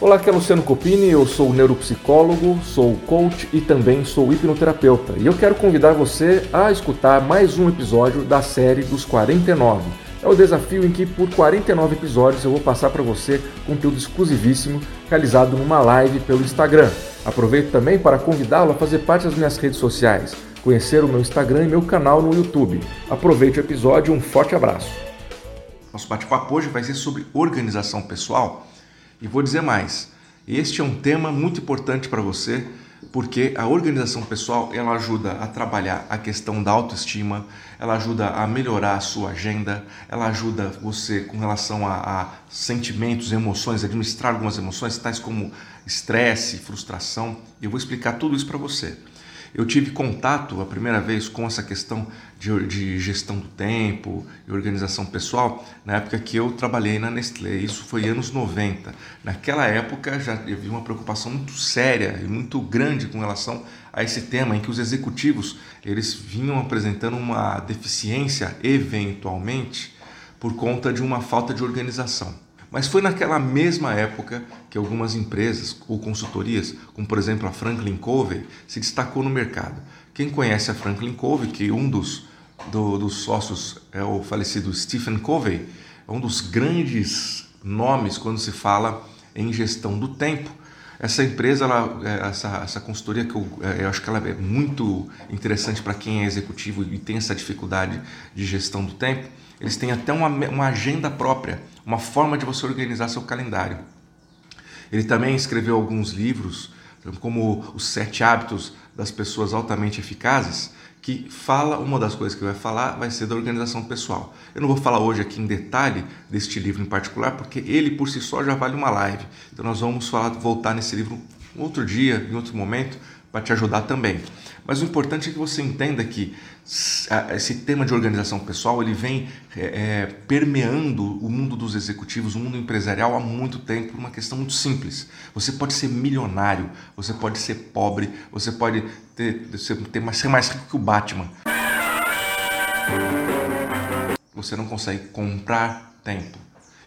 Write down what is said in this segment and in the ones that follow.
Olá, aqui é Luciano Copini, eu sou neuropsicólogo, sou coach e também sou hipnoterapeuta. E eu quero convidar você a escutar mais um episódio da série dos 49. É o desafio em que por 49 episódios eu vou passar para você conteúdo exclusivíssimo realizado numa live pelo Instagram. Aproveito também para convidá-lo a fazer parte das minhas redes sociais, conhecer o meu Instagram e meu canal no YouTube. Aproveite o episódio um forte abraço. Nosso bate-papo hoje vai ser sobre organização pessoal e vou dizer mais: este é um tema muito importante para você, porque a organização pessoal ela ajuda a trabalhar a questão da autoestima, ela ajuda a melhorar a sua agenda, ela ajuda você com relação a, a sentimentos, emoções, administrar algumas emoções, tais como estresse, frustração. Eu vou explicar tudo isso para você. Eu tive contato a primeira vez com essa questão de, de, gestão do tempo e organização pessoal na época que eu trabalhei na Nestlé. Isso foi anos 90. Naquela época já havia uma preocupação muito séria e muito grande com relação a esse tema em que os executivos eles vinham apresentando uma deficiência eventualmente por conta de uma falta de organização. Mas foi naquela mesma época que algumas empresas ou consultorias, como por exemplo a Franklin Covey, se destacou no mercado. Quem conhece a Franklin Covey, que um dos, do, dos sócios é o falecido Stephen Covey, é um dos grandes nomes quando se fala em gestão do tempo. Essa empresa, ela, é, essa, essa consultoria que eu, é, eu acho que ela é muito interessante para quem é executivo e tem essa dificuldade de gestão do tempo. Eles têm até uma, uma agenda própria, uma forma de você organizar seu calendário. Ele também escreveu alguns livros, como Os Sete Hábitos das Pessoas Altamente Eficazes, que fala, uma das coisas que vai falar vai ser da organização pessoal. Eu não vou falar hoje aqui em detalhe deste livro em particular, porque ele por si só já vale uma live. Então nós vamos falar, voltar nesse livro outro dia, em outro momento, para te ajudar também. Mas o importante é que você entenda que esse tema de organização pessoal ele vem é, é, permeando o mundo dos executivos, o mundo empresarial há muito tempo por uma questão muito simples. Você pode ser milionário, você pode ser pobre, você pode ter, ter ser mais rico que o Batman. Você não consegue comprar tempo.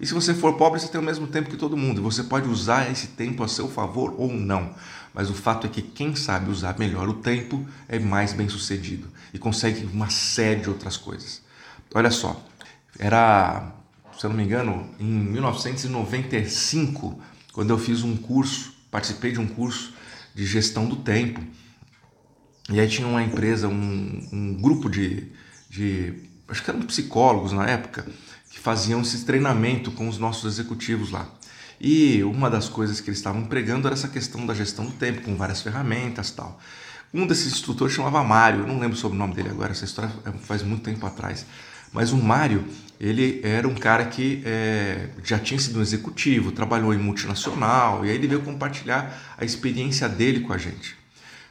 E se você for pobre, você tem o mesmo tempo que todo mundo. Você pode usar esse tempo a seu favor ou não. Mas o fato é que quem sabe usar melhor o tempo é mais bem sucedido e consegue uma série de outras coisas. Olha só, era, se eu não me engano, em 1995, quando eu fiz um curso, participei de um curso de gestão do tempo. E aí tinha uma empresa, um, um grupo de, de, acho que eram psicólogos na época, que faziam esse treinamento com os nossos executivos lá. E uma das coisas que eles estavam pregando era essa questão da gestão do tempo, com várias ferramentas tal. Um desses instrutores chamava Mário, não lembro sobre o nome dele agora, essa história é, faz muito tempo atrás. Mas o Mário, ele era um cara que é, já tinha sido um executivo, trabalhou em multinacional, e aí ele veio compartilhar a experiência dele com a gente.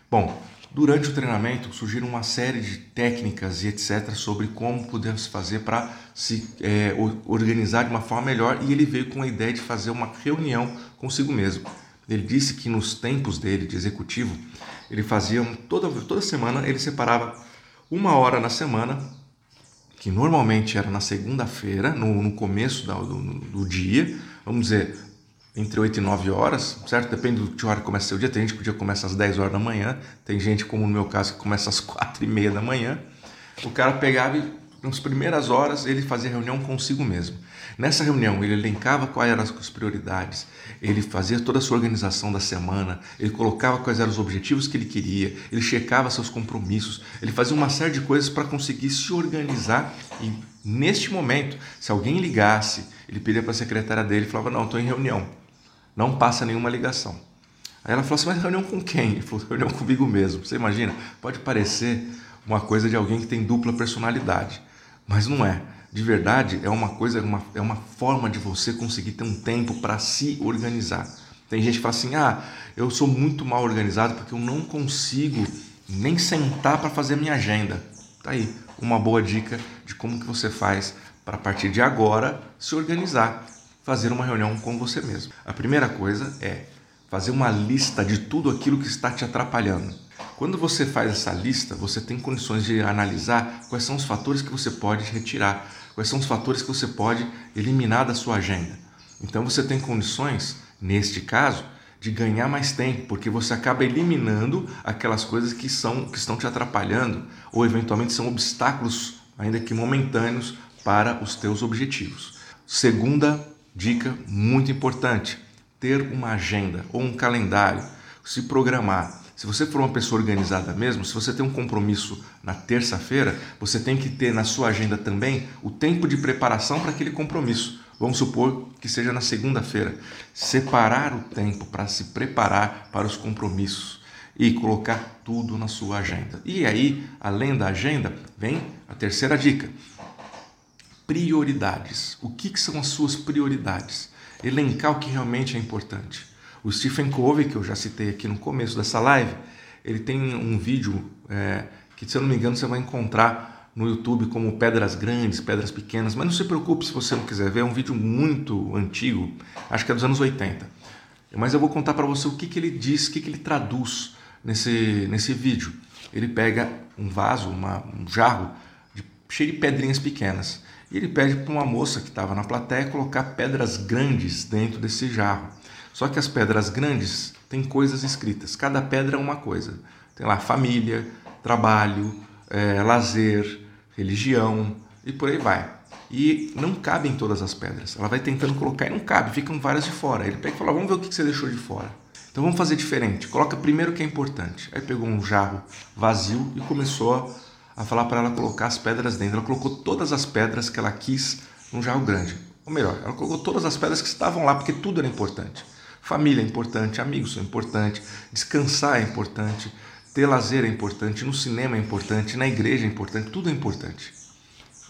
Bom, Durante o treinamento surgiram uma série de técnicas e etc. sobre como podemos fazer para se é, organizar de uma forma melhor e ele veio com a ideia de fazer uma reunião consigo mesmo. Ele disse que nos tempos dele de executivo, ele fazia toda, toda semana, ele separava uma hora na semana, que normalmente era na segunda-feira, no, no, começo do, do, do dia, vamos dizer, entre 8 e 9 horas, certo? Depende de hora que começa o dia. Tem gente que o dia começa às 10 horas da manhã, tem gente, como no meu caso, que começa às 4 e meia da manhã. O cara pegava e, nas primeiras horas, ele fazia reunião consigo mesmo. Nessa reunião, ele elencava quais eram as prioridades, ele fazia toda a sua organização da semana, ele colocava quais eram os objetivos que ele queria, ele checava seus compromissos, ele fazia uma série de coisas para conseguir se organizar e, neste momento, se alguém ligasse, ele pedia para a secretária dele e falava: Não, estou em reunião não passa nenhuma ligação. Aí ela falou assim: Mas reunião com quem? Ele falou: Reunião comigo mesmo. Você imagina? Pode parecer uma coisa de alguém que tem dupla personalidade, mas não é. De verdade, é uma coisa, é uma, é uma forma de você conseguir ter um tempo para se organizar. Tem gente que fala assim: Ah, eu sou muito mal organizado porque eu não consigo nem sentar para fazer minha agenda. Tá aí uma boa dica de como que você faz para a partir de agora se organizar fazer uma reunião com você mesmo. A primeira coisa é fazer uma lista de tudo aquilo que está te atrapalhando. Quando você faz essa lista, você tem condições de analisar quais são os fatores que você pode retirar, quais são os fatores que você pode eliminar da sua agenda. Então você tem condições Neste caso, de ganhar mais tempo, porque você acaba eliminando aquelas coisas que são que estão te atrapalhando ou eventualmente são obstáculos, ainda que momentâneos, para os teus objetivos. Segunda dica muito importante: ter uma agenda ou um calendário, se programar. Se você for uma pessoa organizada mesmo, se você tem um compromisso na terça-feira, você tem que ter na sua agenda também o tempo de preparação para aquele compromisso. Vamos supor que seja na segunda-feira. Separar o tempo para se preparar para os compromissos e colocar tudo na sua agenda. E aí, além da agenda, vem a terceira dica: prioridades. O que, que são as suas prioridades? Elencar o que realmente é importante. O Stephen Covey, que eu já citei aqui no começo dessa live, ele tem um vídeo é, que, se eu não me engano, você vai encontrar no YouTube como pedras grandes, pedras pequenas, mas não se preocupe se você não quiser ver, é um vídeo muito antigo, acho que é dos anos 80. Mas eu vou contar para você o que, que ele diz, o que, que ele traduz nesse, nesse vídeo. Ele pega um vaso, uma, um jarro de, cheio de pedrinhas pequenas e ele pede para uma moça que estava na plateia colocar pedras grandes dentro desse jarro. Só que as pedras grandes têm coisas escritas, cada pedra é uma coisa. Tem lá família, trabalho, é, lazer, religião e por aí vai. E não cabem todas as pedras. Ela vai tentando colocar e não cabe, ficam várias de fora. Ele pega e fala: vamos ver o que você deixou de fora. Então vamos fazer diferente. Coloca primeiro o que é importante. Aí pegou um jarro vazio e começou a falar para ela colocar as pedras dentro. Ela colocou todas as pedras que ela quis num jarro grande. Ou melhor, ela colocou todas as pedras que estavam lá, porque tudo era importante. Família é importante, amigos são importantes, descansar é importante, ter lazer é importante, no cinema é importante, na igreja é importante, tudo é importante.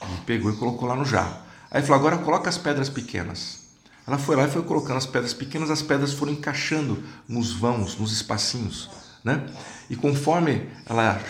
E pegou e colocou lá no jarro. Aí falou: agora coloca as pedras pequenas. Ela foi lá e foi colocando as pedras pequenas, as pedras foram encaixando nos vãos, nos espacinhos. Né? E conforme ela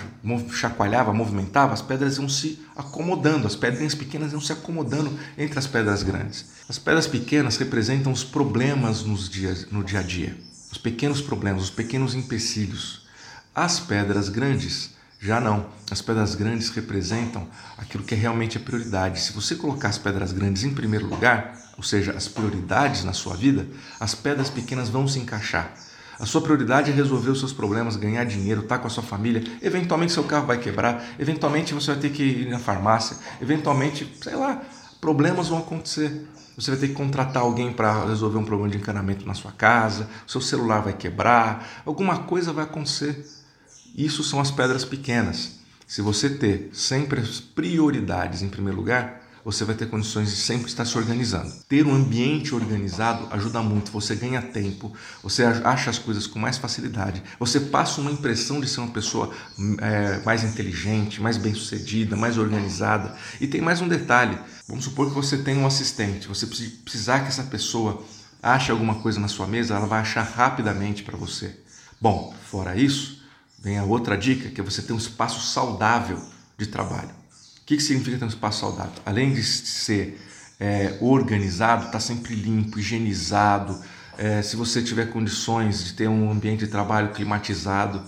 chacoalhava, movimentava, as pedras iam se acomodando, as pedrinhas pequenas iam se acomodando entre as pedras grandes. As pedras pequenas representam os problemas nos dias, no dia a dia, os pequenos problemas, os pequenos empecilhos. As pedras grandes já não. As pedras grandes representam aquilo que é realmente a prioridade. Se você colocar as pedras grandes em primeiro lugar, ou seja, as prioridades na sua vida, as pedras pequenas vão se encaixar. A sua prioridade é resolver os seus problemas, ganhar dinheiro, estar tá com a sua família. Eventualmente seu carro vai quebrar, eventualmente você vai ter que ir na farmácia, eventualmente, sei lá, problemas vão acontecer. Você vai ter que contratar alguém para resolver um problema de encanamento na sua casa, seu celular vai quebrar, alguma coisa vai acontecer. Isso são as pedras pequenas. Se você ter sempre as prioridades em primeiro lugar, você vai ter condições de sempre estar se organizando. Ter um ambiente organizado ajuda muito, você ganha tempo, você acha as coisas com mais facilidade, você passa uma impressão de ser uma pessoa é, mais inteligente, mais bem-sucedida, mais organizada. E tem mais um detalhe: vamos supor que você tem um assistente, você precisar que essa pessoa ache alguma coisa na sua mesa, ela vai achar rapidamente para você. Bom, fora isso, vem a outra dica, que é você ter um espaço saudável de trabalho. Que, que significa ter um espaço saudável? Além de ser é, organizado, está sempre limpo, higienizado, é, se você tiver condições de ter um ambiente de trabalho climatizado.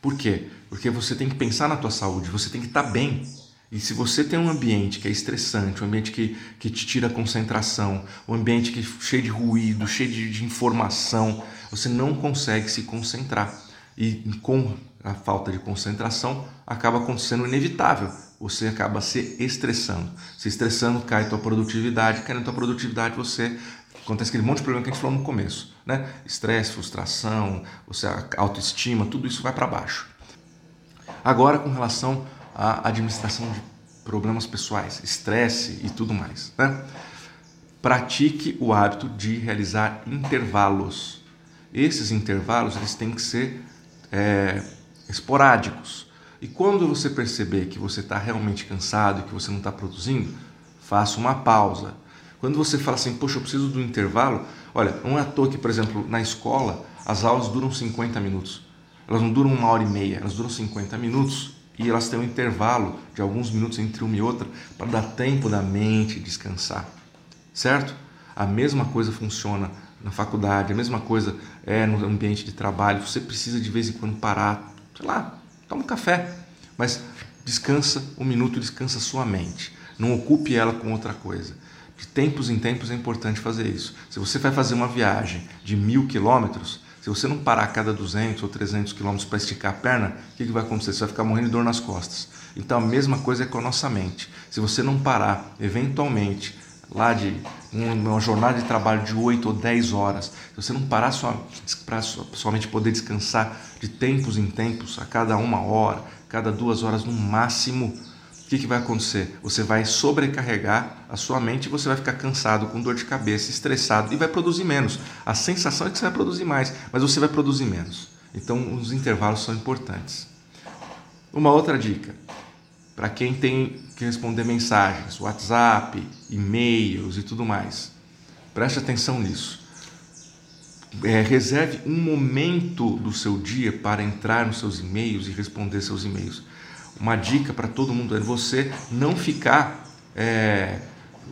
Por quê? Porque você tem que pensar na tua saúde, você tem que estar tá bem. E se você tem um ambiente que é estressante, um ambiente que, que te tira concentração, um ambiente que é cheio de ruído, cheio de, de informação, você não consegue se concentrar. E com a falta de concentração acaba acontecendo inevitável. Você acaba se estressando. Se estressando, cai tua produtividade. Caindo tua produtividade, você acontece aquele monte de problema que a gente falou no começo, né? Estresse, frustração, você autoestima, tudo isso vai para baixo. Agora, com relação à administração de problemas pessoais, estresse e tudo mais, né? Pratique o hábito de realizar intervalos. Esses intervalos eles têm que ser é, esporádicos. E quando você perceber que você está realmente cansado e que você não está produzindo, faça uma pausa. Quando você fala assim, poxa, eu preciso do intervalo, olha, não é à toa que, por exemplo, na escola as aulas duram 50 minutos. Elas não duram uma hora e meia, elas duram 50 minutos e elas têm um intervalo de alguns minutos entre uma e outra para dar tempo da mente descansar. Certo? A mesma coisa funciona na faculdade, a mesma coisa é no ambiente de trabalho. Você precisa de vez em quando parar, sei lá, toma um café, mas descansa um minuto, descansa sua mente. Não ocupe ela com outra coisa. De tempos em tempos é importante fazer isso. Se você vai fazer uma viagem de mil quilômetros, se você não parar a cada 200 ou 300 quilômetros para esticar a perna, o que, vai acontecer? Você vai ficar morrendo de dor nas costas. Então a mesma coisa é com a nossa mente. Se você não parar, eventualmente, lá de uma jornada de trabalho de 8 ou 10 horas, se você não parar para somente poder descansar de tempos em tempos, a cada uma hora, cada duas horas no máximo, o que, que vai acontecer? Você vai sobrecarregar a sua mente você vai ficar cansado, com dor de cabeça, estressado e vai produzir menos. A sensação é que você vai produzir mais, mas você vai produzir menos. Então, os intervalos são importantes. Uma outra dica: para quem tem que responder mensagens, WhatsApp, e-mails e tudo mais, preste atenção nisso. É, reserve um momento do seu dia para entrar nos seus e-mails e responder seus e-mails uma dica para todo mundo é você não ficar é,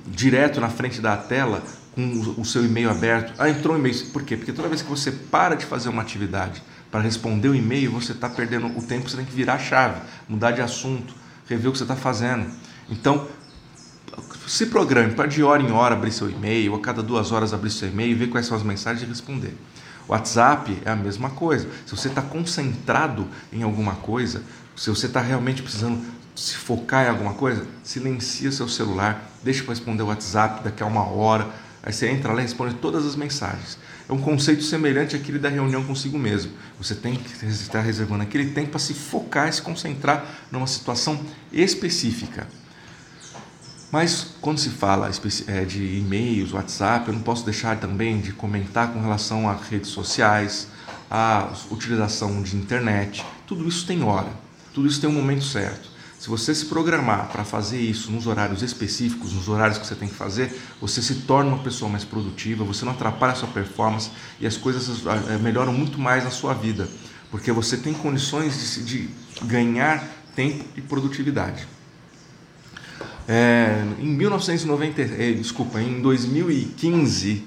direto na frente da tela com o seu e-mail aberto. Ah, entrou um e-mail. Por quê? Porque toda vez que você para de fazer uma atividade para responder o e-mail, você está perdendo o tempo, você tem que virar a chave, mudar de assunto, rever o que você está fazendo. Então, se programe para de hora em hora abrir seu e-mail, a cada duas horas abrir seu e-mail, ver quais são as mensagens e responder. O WhatsApp é a mesma coisa. Se você está concentrado em alguma coisa, se você está realmente precisando se focar em alguma coisa, silencia seu celular, deixa para responder o WhatsApp daqui a uma hora. Aí você entra lá e responde todas as mensagens. É um conceito semelhante àquele da reunião consigo mesmo. Você tem que estar reservando aquele tempo para se focar e se concentrar numa situação específica. Mas quando se fala é, de e-mails, WhatsApp, eu não posso deixar também de comentar com relação a redes sociais, a utilização de internet. Tudo isso tem hora. Tudo isso tem um momento certo. Se você se programar para fazer isso nos horários específicos, nos horários que você tem que fazer, você se torna uma pessoa mais produtiva, você não atrapalha a sua performance e as coisas eh, melhoram muito mais na sua vida, porque você tem condições de, ganhar tempo e produtividade. É, em 1990, é, desculpa, em 2015,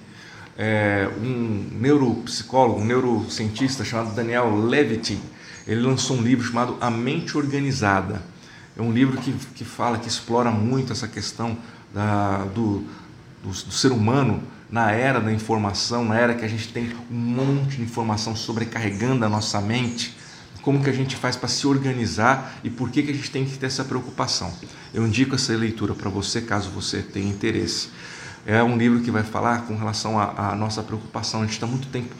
é, um neuropsicólogo, um neurocientista chamado Daniel Levitin, ele lançou um livro chamado A Mente Organizada. É um livro que, que fala, que explora muito essa questão da, do, do, do ser humano na era da informação, na era que a gente tem um monte de informação sobrecarregando a nossa mente, como que a gente faz para se organizar e por que, que a gente tem que ter essa preocupação. Eu indico essa leitura para você, caso você tenha interesse. É um livro que vai falar com relação à nossa preocupação. A gente está muito tempo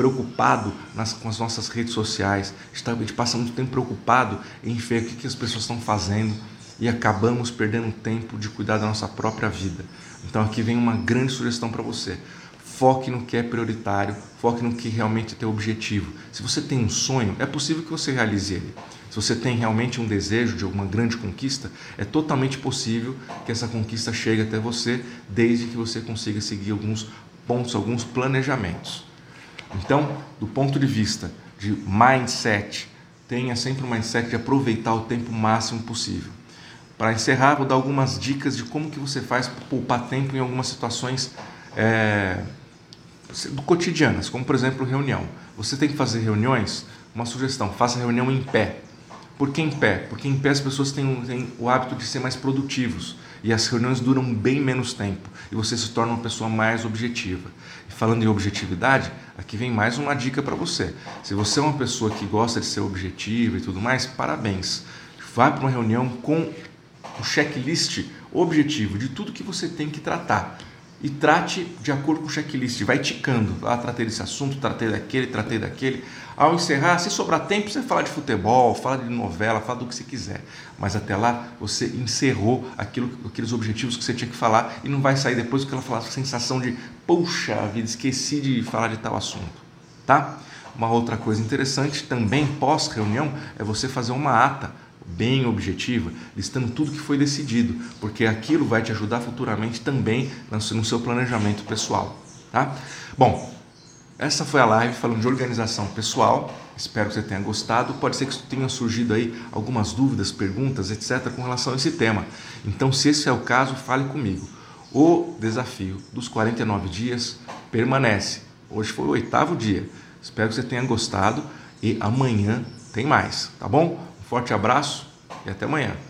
preocupado nas, com as nossas redes sociais, a gente passa muito tempo preocupado em ver o que, que as pessoas estão fazendo e acabamos perdendo tempo de cuidar da nossa própria vida. Então aqui vem uma grande sugestão para você. Foque no que é prioritário, foque no que realmente é teu objetivo. Se você tem um sonho, é possível que você realize ele. Se você tem realmente um desejo de alguma grande conquista, é totalmente possível que essa conquista chegue até você, desde que você consiga seguir alguns pontos, alguns planejamentos. Então, do ponto de vista de mindset, tenha sempre um mindset de aproveitar o tempo máximo possível. Para encerrar, vou dar algumas dicas de como que você faz para poupar tempo em algumas situações é, cotidianas, como por exemplo reunião. Você tem que fazer reuniões, uma sugestão, faça reunião em pé. Por que em pé? Porque em pé as pessoas têm, têm o hábito de ser mais produtivos e as reuniões duram bem menos tempo e você se torna uma pessoa mais objetiva. E falando em objetividade, aqui vem mais uma dica para você. Se você é uma pessoa que gosta de ser objetiva e tudo mais, parabéns. Vá para uma reunião com um checklist objetivo de tudo que você tem que tratar e trate de acordo com o checklist, vai ticando. Ah, tratei desse assunto, tratei daquele, tratei daquele. Ao encerrar, se sobrar tempo, você fala de futebol, fala de novela, fala do que você quiser. Mas até lá, você encerrou aquilo, aqueles objetivos que você tinha que falar e não vai sair depois com aquela sensação de, puxa vida, esqueci de falar de tal assunto. Tá? Uma outra coisa interessante também pós-reunião é você fazer uma ata bem objetiva, listando tudo que foi decidido, porque aquilo vai te ajudar futuramente também no seu planejamento pessoal, tá? Bom, essa foi a live falando de organização pessoal. Espero que você tenha gostado. Pode ser que tenha surgido aí algumas dúvidas, perguntas, etc., com relação a esse tema. Então, se esse é o caso, fale comigo. O desafio dos 49 dias permanece. Hoje foi o oitavo dia. Espero que você tenha gostado e amanhã tem mais, tá bom? Forte abraço e até amanhã.